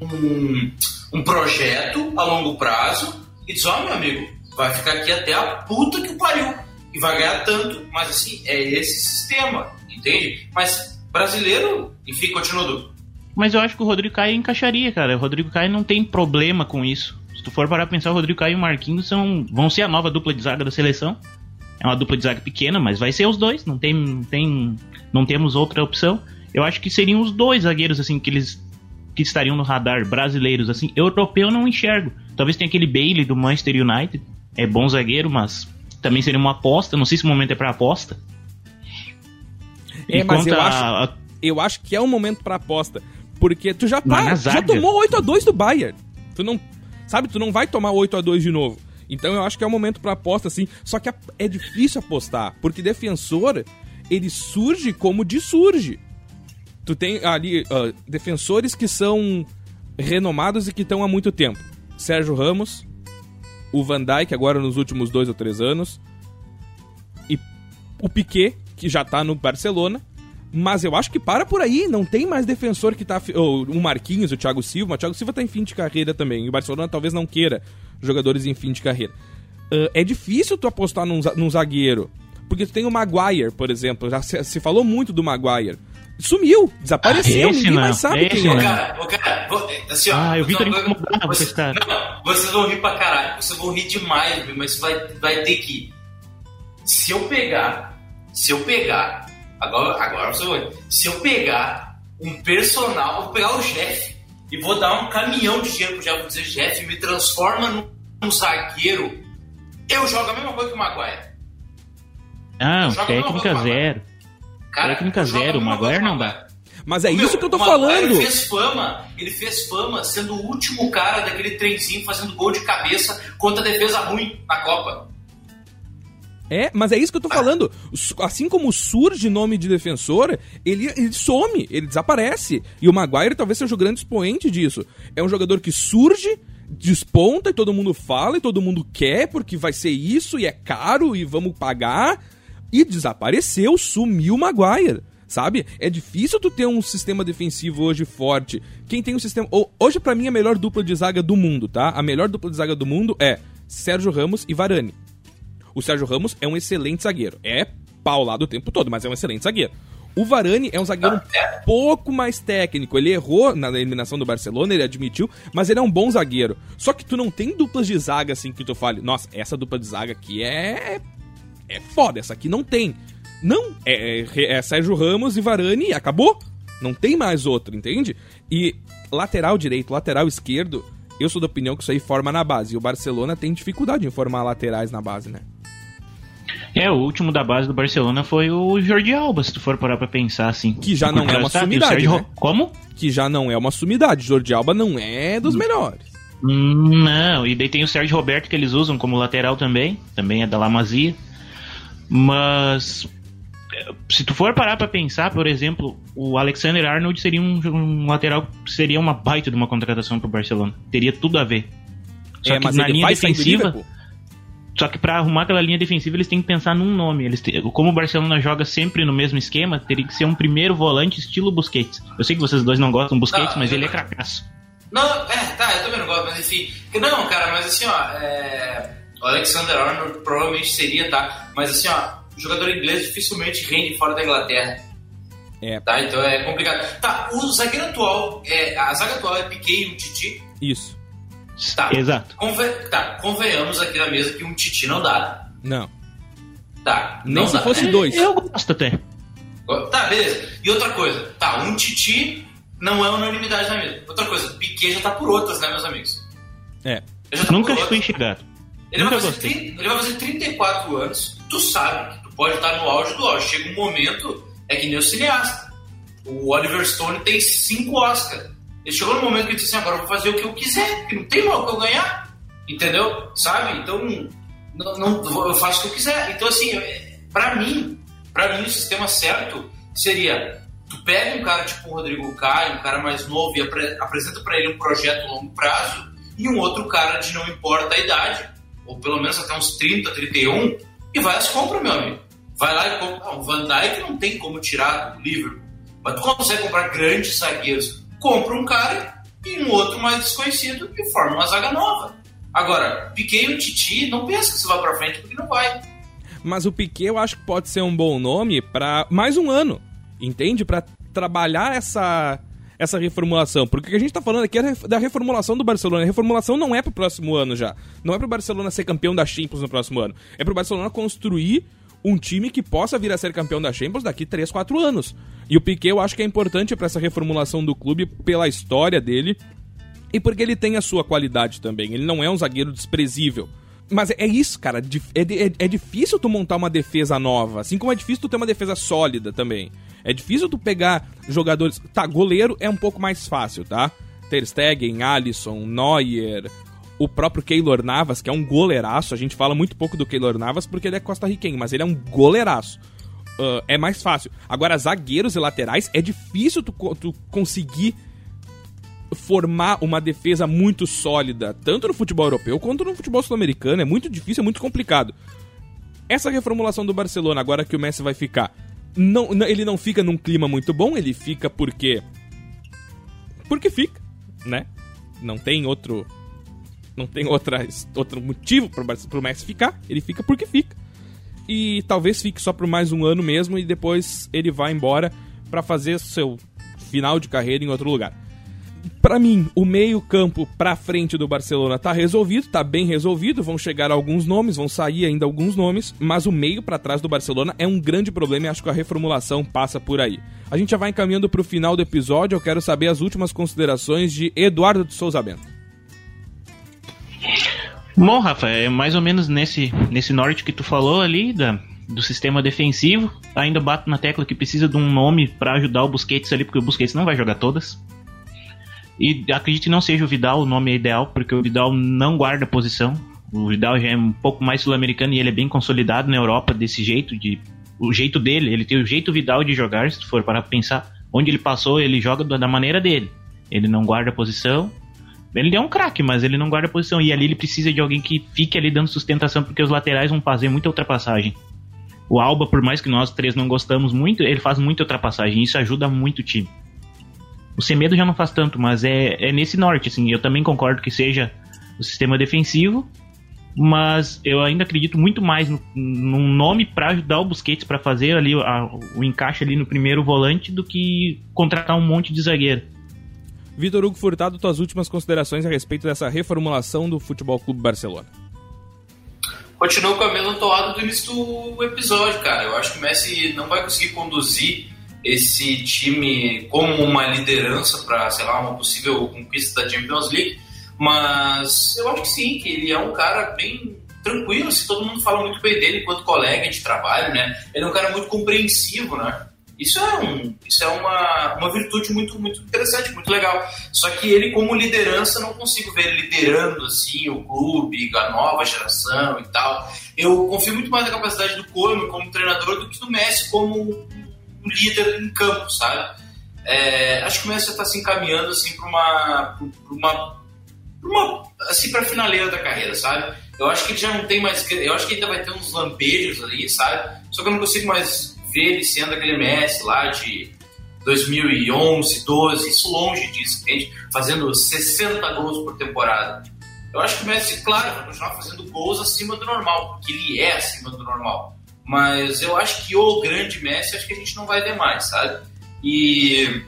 um, um projeto a longo prazo e diz: Ó, oh, meu amigo, vai ficar aqui até a puta que o pariu. E vai ganhar tanto, mas assim, é esse sistema, entende? Mas brasileiro, enfim, continua do. Mas eu acho que o Rodrigo Caio encaixaria, cara. O Rodrigo Caio não tem problema com isso. Se tu for parar pra pensar, o Rodrigo Caio e o Marquinhos são, vão ser a nova dupla de zaga da seleção. É uma dupla de zaga pequena, mas vai ser os dois. Não tem, não tem, não temos outra opção. Eu acho que seriam os dois zagueiros, assim, que eles que estariam no radar brasileiros, assim. Europeu eu não enxergo. Talvez tenha aquele Bailey do Manchester United. É bom zagueiro, mas também seria uma aposta. Não sei se o momento é para aposta. É, mas eu a... acho, eu acho que é um momento para aposta. Porque tu já tá, já tomou 8 a 2 do Bayern. Tu não, sabe, tu não vai tomar 8 a 2 de novo. Então eu acho que é um momento para aposta assim. Só que é difícil apostar, porque defensor ele surge como dissurge. Tu tem ali uh, defensores que são renomados e que estão há muito tempo. Sérgio Ramos, o Van Dijk agora nos últimos dois ou três anos e o Piquet que já tá no Barcelona. Mas eu acho que para por aí, não tem mais defensor que tá. Ou, o Marquinhos, o Thiago Silva. O Thiago Silva tá em fim de carreira também. E o Barcelona talvez não queira jogadores em fim de carreira. Uh, é difícil tu apostar num, num, zagueiro. Porque tu tem o Maguire, por exemplo. Já se, se falou muito do Maguire. Sumiu, desapareceu, ah, ninguém não, mais sabe quem é. Cara, o cara, assim, ó, ah, eu vi não, vocês, não, vocês vão rir pra caralho, vocês vão rir demais, mas vai, vai ter que. Se eu pegar, se eu pegar, agora, agora você vai. Se eu pegar um personal, vou pegar o chefe e vou dar um caminhão de dinheiro pro vou dizer, chefe, me transforma num, zagueiro. Eu jogo a mesma coisa que o Maguire. Ah, técnica zero. Cara, técnica zero, o Maguire não dá. Mas é Meu, isso que eu tô falando. Ele fez fama, ele fez fama sendo o último cara daquele trenzinho fazendo gol de cabeça contra a defesa ruim na Copa. É, mas é isso que eu tô ah. falando. Assim como surge nome de defensor, ele, ele some, ele desaparece. E o Maguire talvez seja o grande expoente disso. É um jogador que surge, desponta e todo mundo fala e todo mundo quer porque vai ser isso e é caro e vamos pagar e desapareceu, sumiu o Maguire. Sabe? É difícil tu ter um sistema defensivo hoje forte. Quem tem um sistema. Hoje, para mim, a melhor dupla de zaga do mundo, tá? A melhor dupla de zaga do mundo é Sérgio Ramos e Varane. O Sérgio Ramos é um excelente zagueiro. É paulado o tempo todo, mas é um excelente zagueiro. O Varane é um zagueiro um pouco mais técnico. Ele errou na eliminação do Barcelona, ele admitiu, mas ele é um bom zagueiro. Só que tu não tem duplas de zaga assim que tu fale, nossa, essa dupla de zaga aqui é é foda, essa aqui não tem. Não, é, é, é Sérgio Ramos e Varane e acabou. Não tem mais outro, entende? E lateral direito, lateral esquerdo, eu sou da opinião que isso aí forma na base. E o Barcelona tem dificuldade em formar laterais na base, né? É, o último da base do Barcelona foi o Jordi Alba, se tu for parar pra pensar assim. Que já não é uma sumidade, Sérgio... né? Como? Que já não é uma sumidade. Jordi Alba não é dos melhores. Não, e daí tem o Sérgio Roberto que eles usam como lateral também, também é da Lamazia. Mas se tu for parar para pensar, por exemplo, o Alexander Arnold seria um, um, lateral, seria uma baita de uma contratação pro Barcelona. Teria tudo a ver. Só é, que na linha defensiva, só que para arrumar aquela linha defensiva eles têm que pensar num nome. Eles como o Barcelona joga sempre no mesmo esquema, teria que ser um primeiro volante estilo Busquets. Eu sei que vocês dois não gostam do Busquets, não, mas ele é cracaço. Não, é, tá, eu também não gosto, mas enfim. Não, cara, mas assim, ó, é o Alexander Arnold provavelmente seria, tá? Mas assim, ó, o jogador inglês dificilmente rende fora da Inglaterra. É. Tá? Então é complicado. Tá, o zagueiro atual, é, a zaga atual é Piquet e um Titi. Isso. Tá. Exato. Conven... Tá, convenhamos aqui na mesa que um Titi não dá. Não. Tá. Nem se dá. fosse dois. Eu gosto até. Tá, beleza. E outra coisa, tá, um Titi não é unanimidade na mesa. Outra coisa, Piquet já tá por outras, né, meus amigos? É. Tá Nunca fui enxergado. Ele vai, fazer 30, ele vai fazer 34 anos, tu sabe que tu pode estar no auge do auge. Chega um momento, é que nem o cineasta. O Oliver Stone tem 5 Oscars. Ele chegou no momento que ele disse assim, agora eu vou fazer o que eu quiser, porque não tem mal que eu ganhar. Entendeu? Sabe? Então, não, não, eu faço o que eu quiser. Então, assim, pra mim, pra mim o sistema certo seria tu pega um cara tipo o Rodrigo Caio, um cara mais novo, e apre apresenta para ele um projeto a longo prazo, e um outro cara de não importa a idade, ou pelo menos até uns 30, 31, e vai às compras, meu amigo. Vai lá e compra. Ah, o Van Dijk não tem como tirar do Liverpool, mas tu consegue comprar grandes zagueiros. Compra um cara e um outro mais desconhecido e forma uma zaga nova. Agora, Piquet e o Titi, não pensa que você vai pra frente porque não vai. Mas o Piquet eu acho que pode ser um bom nome para mais um ano, entende? Para trabalhar essa essa reformulação. Porque o que a gente tá falando aqui é da reformulação do Barcelona. A reformulação não é pro próximo ano já. Não é pro Barcelona ser campeão da Champions no próximo ano. É pro Barcelona construir um time que possa vir a ser campeão da Champions daqui 3, 4 anos. E o Piquet eu acho que é importante para essa reformulação do clube pela história dele e porque ele tem a sua qualidade também. Ele não é um zagueiro desprezível. Mas é isso, cara. É, é, é, difícil tu montar uma defesa nova. Assim como é difícil tu ter uma defesa sólida também. É difícil tu pegar jogadores. Tá, goleiro é um pouco mais fácil, tá? Ter Stegen, Alisson, Neuer, o próprio Keylor Navas, que é um goleiraço. A gente fala muito pouco do Keylor Navas porque ele é costarriquenho, mas ele é um goleiraço. Uh, é mais fácil. Agora, zagueiros e laterais, é difícil tu, tu conseguir formar uma defesa muito sólida, tanto no futebol europeu quanto no futebol sul-americano. É muito difícil, é muito complicado. Essa reformulação do Barcelona, agora que o Messi vai ficar, não, ele não fica num clima muito bom, ele fica porque. Porque fica, né? Não tem outro. Não tem outra, outro motivo pro, pro Messi ficar, ele fica porque fica. E talvez fique só por mais um ano mesmo e depois ele vai embora para fazer seu final de carreira em outro lugar para mim, o meio-campo pra frente do Barcelona tá resolvido, tá bem resolvido, vão chegar alguns nomes, vão sair ainda alguns nomes, mas o meio para trás do Barcelona é um grande problema e acho que a reformulação passa por aí. A gente já vai encaminhando pro final do episódio, eu quero saber as últimas considerações de Eduardo de Souza Bento. Bom, Rafa, é mais ou menos nesse, nesse norte que tu falou ali, da, do sistema defensivo. Ainda bato na tecla que precisa de um nome para ajudar o Busquets ali, porque o Busquets não vai jogar todas. E acredito que não seja o Vidal o nome ideal, porque o Vidal não guarda posição. O Vidal já é um pouco mais sul-americano e ele é bem consolidado na Europa desse jeito, de o jeito dele, ele tem o jeito Vidal de jogar, se for para pensar onde ele passou, ele joga da maneira dele. Ele não guarda posição. Ele é um craque, mas ele não guarda posição. E ali ele precisa de alguém que fique ali dando sustentação, porque os laterais vão fazer muita ultrapassagem. O Alba, por mais que nós três não gostamos muito, ele faz muita ultrapassagem. Isso ajuda muito o time. O Semedo já não faz tanto, mas é, é nesse norte, assim. Eu também concordo que seja o sistema defensivo, mas eu ainda acredito muito mais num nome para ajudar o Busquets para fazer ali a, o encaixe ali no primeiro volante do que contratar um monte de zagueiro. Vitor Hugo Furtado, tuas últimas considerações a respeito dessa reformulação do Futebol Clube Barcelona. Continuo com a mesma toada do início do episódio, cara. Eu acho que o Messi não vai conseguir conduzir esse time como uma liderança para, sei lá, uma possível conquista da Champions League, mas eu acho que sim, que ele é um cara bem tranquilo, se todo mundo fala muito bem dele enquanto colega de trabalho, né? Ele é um cara muito compreensivo, né? Isso é, um, isso é uma, uma virtude muito, muito interessante, muito legal. Só que ele, como liderança, não consigo ver ele liderando assim, o clube, a nova geração e tal. Eu confio muito mais na capacidade do Koeman como treinador do que do Messi como líder em campo, sabe? É, acho que o Messi está se encaminhando assim para uma, uma, uma, assim para finaleira da carreira, sabe? Eu acho que ele já não tem mais, eu acho que ainda vai ter uns lampejos ali, sabe? Só que eu não consigo mais ver ele sendo aquele Messi lá de 2011, 12, isso longe disso, entende? Fazendo 60 gols por temporada. Eu acho que o Messi, claro, vai continuar fazendo gols acima do normal, porque ele é acima do normal. Mas eu acho que o grande Messi, acho que a gente não vai ver mais, sabe? E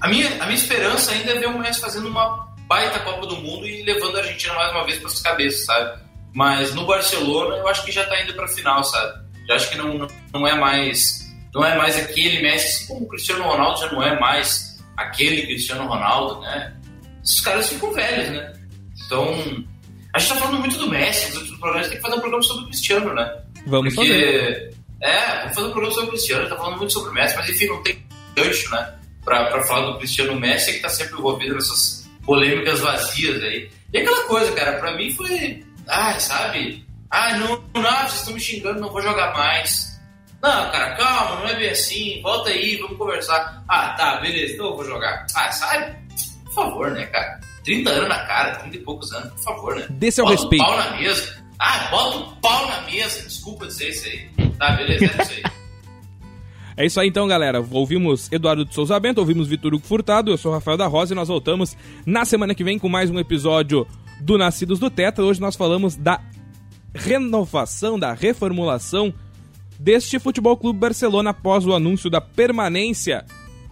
a minha, a minha esperança ainda é ver o Messi fazendo uma baita Copa do Mundo e levando a Argentina mais uma vez para as cabeças, sabe? Mas no Barcelona eu acho que já está indo para a final, sabe? Já acho que não, não é mais não é mais aquele Messi, assim como o Cristiano Ronaldo já não é mais aquele Cristiano Ronaldo, né? Esses caras ficam velhos, né? Então, a gente tá falando muito do Messi, nos outros programas tem que fazer um programa sobre o Cristiano, né? Vamos Porque, fazer. É, vamos fazer um programa sobre o Cristiano, tá falando muito sobre o Messi, mas enfim, não tem gancho, né? Pra, pra falar do Cristiano Messi, que tá sempre envolvido nessas polêmicas vazias aí. E aquela coisa, cara, pra mim foi. Ah, sabe? Ah, não, não, vocês estão me xingando, não vou jogar mais. Não, cara, calma, não é bem assim, volta aí, vamos conversar. Ah, tá, beleza, então eu vou jogar. Ah, sabe? Por favor, né, cara? 30 anos na cara, 30 e poucos anos, por favor, né? Dê seu respeito. Um pau na mesa. Ah, bota um pau na mesa. Desculpa dizer isso aí. Tá, beleza, é isso aí. É isso aí então, galera. Ouvimos Eduardo de Souza Bento, ouvimos Vitor Hugo Furtado, eu sou Rafael da Rosa e nós voltamos na semana que vem com mais um episódio do Nascidos do Tetra. Hoje nós falamos da renovação, da reformulação deste Futebol Clube Barcelona após o anúncio da permanência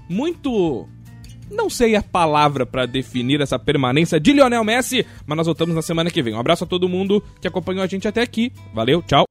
muito não sei a palavra para definir essa permanência de Lionel Messi, mas nós voltamos na semana que vem. Um abraço a todo mundo que acompanhou a gente até aqui. Valeu, tchau.